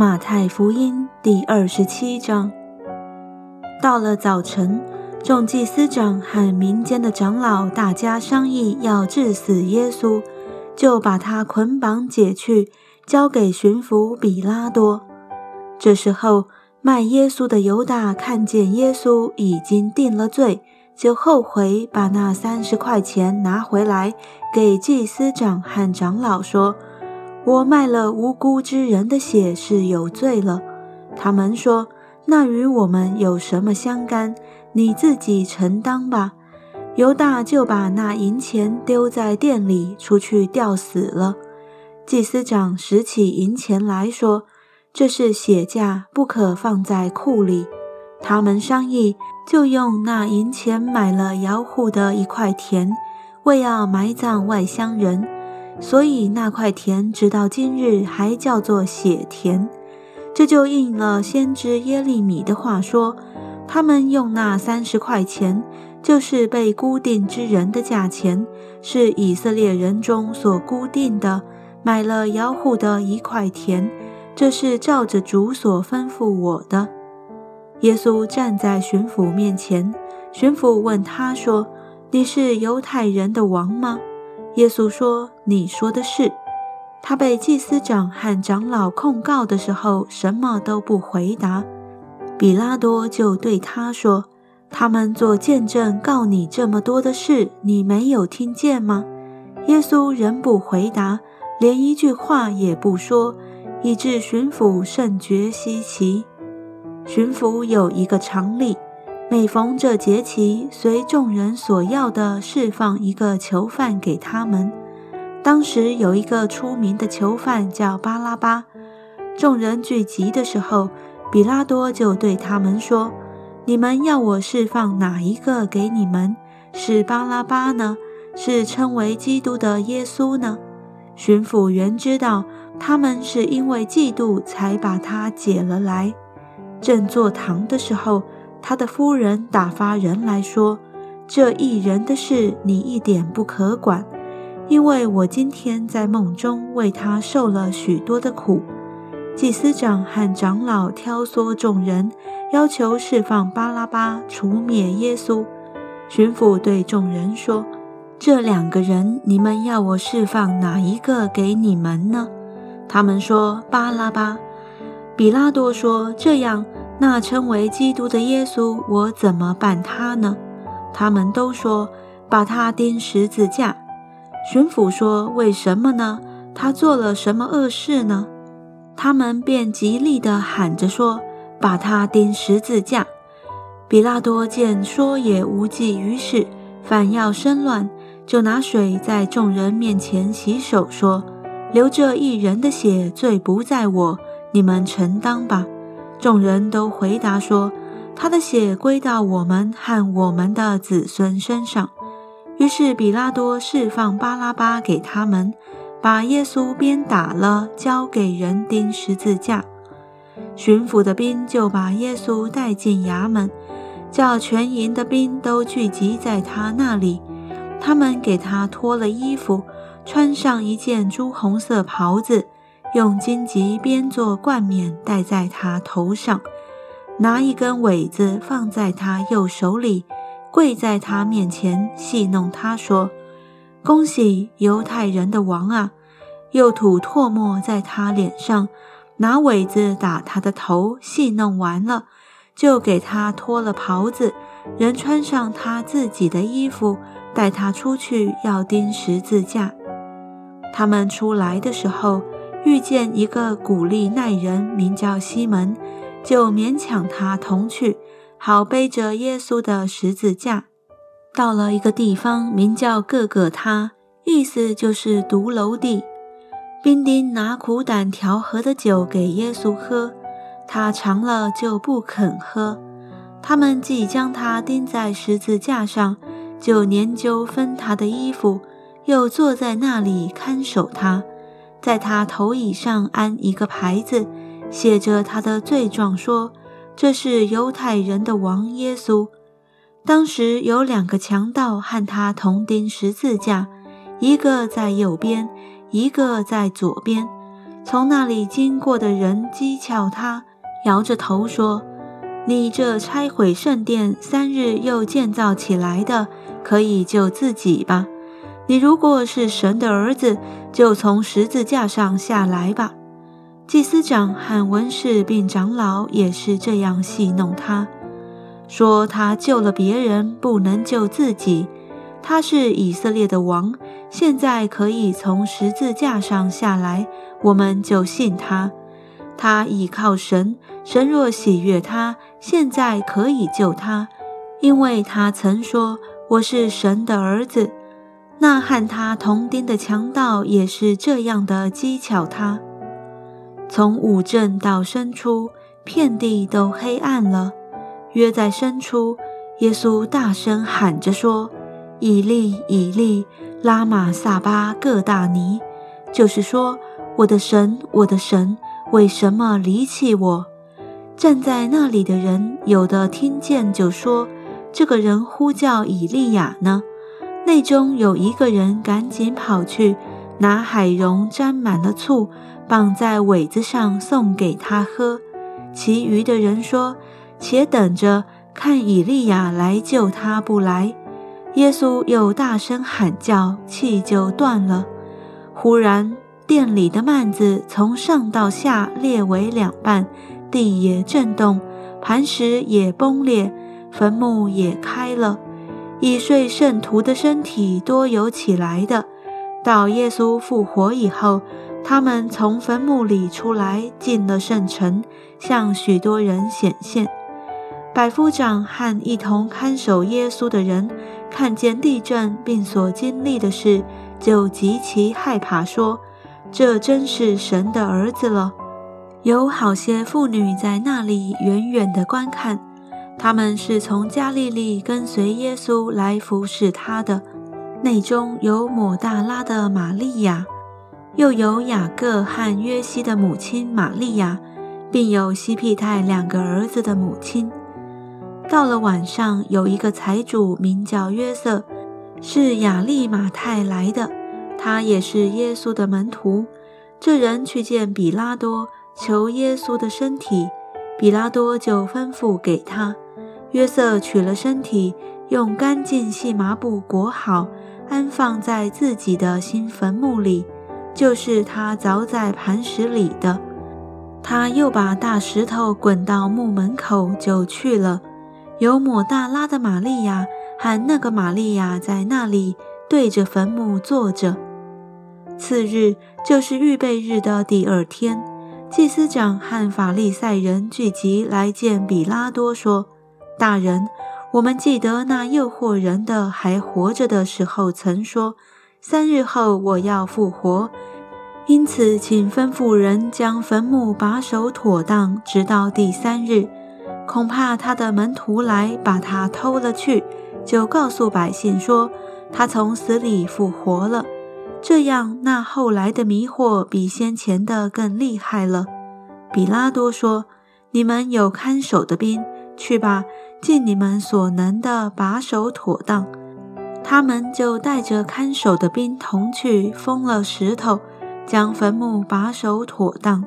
马太福音第二十七章。到了早晨，众祭司长和民间的长老大家商议要治死耶稣，就把他捆绑解去，交给巡抚比拉多。这时候，卖耶稣的犹大看见耶稣已经定了罪，就后悔，把那三十块钱拿回来，给祭司长和长老说。我卖了无辜之人的血是有罪了。他们说：“那与我们有什么相干？你自己承担吧。”犹大就把那银钱丢在店里，出去吊死了。祭司长拾起银钱来说：“这是血价，不可放在库里。”他们商议，就用那银钱买了姚户的一块田，为要埋葬外乡人。所以那块田直到今日还叫做血田，这就应了先知耶利米的话说：他们用那三十块钱，就是被固定之人的价钱，是以色列人中所固定的，买了摇户的一块田，这是照着主所吩咐我的。耶稣站在巡抚面前，巡抚问他说：“你是犹太人的王吗？”耶稣说：“你说的是。”他被祭司长和长老控告的时候，什么都不回答。比拉多就对他说：“他们做见证告你这么多的事，你没有听见吗？”耶稣仍不回答，连一句话也不说，以致巡抚甚觉稀奇。巡抚有一个常例。每逢这节期，随众人所要的，释放一个囚犯给他们。当时有一个出名的囚犯叫巴拉巴。众人聚集的时候，比拉多就对他们说：“你们要我释放哪一个给你们？是巴拉巴呢？是称为基督的耶稣呢？”巡抚原知道他们是因为嫉妒才把他解了来。正坐堂的时候。他的夫人打发人来说：“这一人的事，你一点不可管，因为我今天在梦中为他受了许多的苦。”祭司长和长老挑唆众人，要求释放巴拉巴，除灭耶稣。巡抚对众人说：“这两个人，你们要我释放哪一个给你们呢？”他们说：“巴拉巴。”比拉多说：“这样。”那称为基督的耶稣，我怎么办他呢？他们都说把他钉十字架。巡抚说：“为什么呢？他做了什么恶事呢？”他们便极力地喊着说：“把他钉十字架！”比拉多见说也无济于事，反要生乱，就拿水在众人面前洗手，说：“流这一人的血，罪不在我，你们承担吧。”众人都回答说：“他的血归到我们和我们的子孙身上。”于是比拉多释放巴拉巴给他们，把耶稣鞭打了，交给人钉十字架。巡抚的兵就把耶稣带进衙门，叫全营的兵都聚集在他那里。他们给他脱了衣服，穿上一件朱红色袍子。用荆棘编作冠冕戴在他头上，拿一根苇子放在他右手里，跪在他面前戏弄他说：“恭喜犹太人的王啊！”又吐唾沫在他脸上，拿苇子打他的头。戏弄完了，就给他脱了袍子，人穿上他自己的衣服，带他出去要钉十字架。他们出来的时候。遇见一个古利奈人，名叫西门，就勉强他同去，好背着耶稣的十字架。到了一个地方，名叫各个他，意思就是独楼地。兵丁拿苦胆调和的酒给耶稣喝，他尝了就不肯喝。他们既将他钉在十字架上，就研究分他的衣服，又坐在那里看守他。在他头椅上安一个牌子，写着他的罪状，说这是犹太人的王耶稣。当时有两个强盗和他同钉十字架，一个在右边，一个在左边。从那里经过的人讥诮他，摇着头说：“你这拆毁圣殿三日又建造起来的，可以救自己吧？你如果是神的儿子，就从十字架上下来吧。”祭司长和文士并长老也是这样戏弄他，说他救了别人，不能救自己。他是以色列的王，现在可以从十字架上下来，我们就信他。他倚靠神，神若喜悦他，现在可以救他，因为他曾说我是神的儿子。那和他同钉的强盗也是这样的讥诮他。从五镇到深处，遍地都黑暗了。约在深处，耶稣大声喊着说。以利以利，拉玛萨巴各大尼，就是说，我的神，我的神，为什么离弃我？站在那里的人，有的听见就说：“这个人呼叫以利亚呢。”内中有一个人赶紧跑去，拿海蓉沾满了醋，绑在苇子上送给他喝。其余的人说：“且等着看以利亚来救他，不来。”耶稣又大声喊叫，气就断了。忽然，店里的幔子从上到下裂为两半，地也震动，磐石也崩裂，坟墓也开了。已睡圣徒的身体多有起来的。到耶稣复活以后，他们从坟墓里出来，进了圣城，向许多人显现。百夫长和一同看守耶稣的人。看见地震并所经历的事，就极其害怕，说：“这真是神的儿子了。”有好些妇女在那里远远地观看，他们是从加利利跟随耶稣来服侍他的。内中有抹大拉的玛利亚，又有雅各和约西的母亲玛利亚，并有西庇太两个儿子的母亲。到了晚上，有一个财主名叫约瑟，是雅利马太来的，他也是耶稣的门徒。这人去见比拉多，求耶稣的身体，比拉多就吩咐给他。约瑟取了身体，用干净细麻布裹好，安放在自己的新坟墓里，就是他凿在磐石里的。他又把大石头滚到墓门口，就去了。有抹大拉的玛利亚和那个玛利亚在那里对着坟墓坐着。次日就是预备日的第二天，祭司长和法利赛人聚集来见比拉多，说：“大人，我们记得那诱惑人的还活着的时候，曾说三日后我要复活，因此请吩咐人将坟墓把守妥当，直到第三日。”恐怕他的门徒来把他偷了去，就告诉百姓说他从死里复活了。这样，那后来的迷惑比先前的更厉害了。比拉多说：“你们有看守的兵，去吧，尽你们所能的把守妥当。”他们就带着看守的兵同去，封了石头，将坟墓把守妥当。